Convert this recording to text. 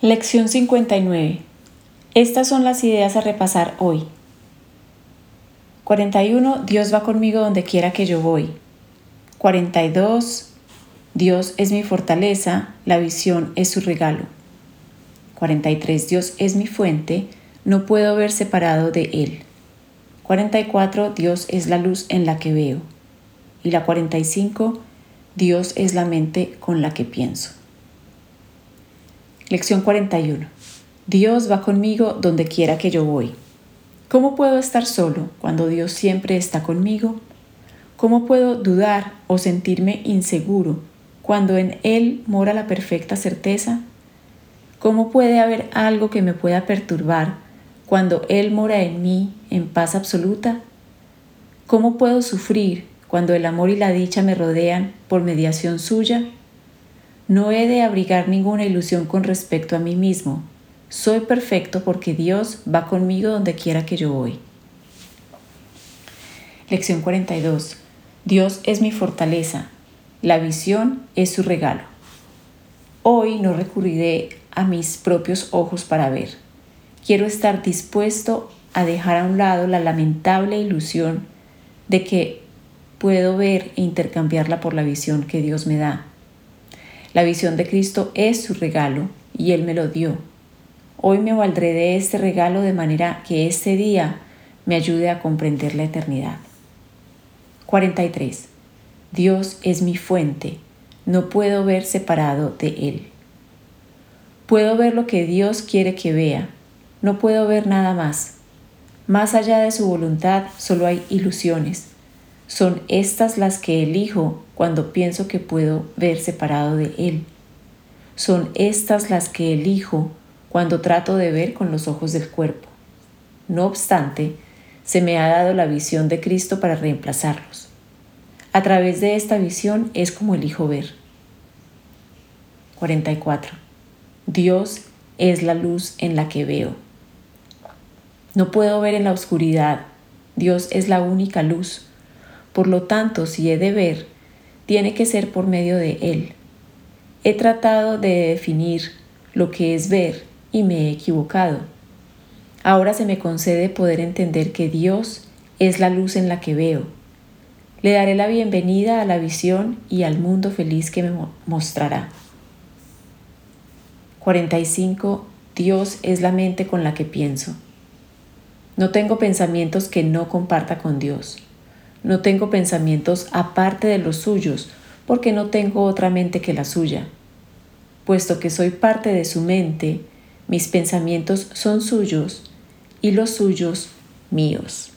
Lección 59. Estas son las ideas a repasar hoy. 41. Dios va conmigo donde quiera que yo voy. 42. Dios es mi fortaleza, la visión es su regalo. 43. Dios es mi fuente, no puedo ver separado de Él. 44. Dios es la luz en la que veo. Y la 45. Dios es la mente con la que pienso. Lección 41. Dios va conmigo donde quiera que yo voy. ¿Cómo puedo estar solo cuando Dios siempre está conmigo? ¿Cómo puedo dudar o sentirme inseguro cuando en Él mora la perfecta certeza? ¿Cómo puede haber algo que me pueda perturbar cuando Él mora en mí en paz absoluta? ¿Cómo puedo sufrir cuando el amor y la dicha me rodean por mediación suya? No he de abrigar ninguna ilusión con respecto a mí mismo. Soy perfecto porque Dios va conmigo donde quiera que yo voy. Lección 42. Dios es mi fortaleza. La visión es su regalo. Hoy no recurriré a mis propios ojos para ver. Quiero estar dispuesto a dejar a un lado la lamentable ilusión de que puedo ver e intercambiarla por la visión que Dios me da. La visión de Cristo es su regalo y Él me lo dio. Hoy me valdré de este regalo de manera que este día me ayude a comprender la eternidad. 43. Dios es mi fuente, no puedo ver separado de Él. Puedo ver lo que Dios quiere que vea, no puedo ver nada más. Más allá de su voluntad solo hay ilusiones. Son estas las que elijo cuando pienso que puedo ver separado de Él. Son estas las que elijo cuando trato de ver con los ojos del cuerpo. No obstante, se me ha dado la visión de Cristo para reemplazarlos. A través de esta visión es como elijo ver. 44. Dios es la luz en la que veo. No puedo ver en la oscuridad. Dios es la única luz. Por lo tanto, si he de ver, tiene que ser por medio de Él. He tratado de definir lo que es ver y me he equivocado. Ahora se me concede poder entender que Dios es la luz en la que veo. Le daré la bienvenida a la visión y al mundo feliz que me mostrará. 45. Dios es la mente con la que pienso. No tengo pensamientos que no comparta con Dios. No tengo pensamientos aparte de los suyos, porque no tengo otra mente que la suya. Puesto que soy parte de su mente, mis pensamientos son suyos y los suyos míos.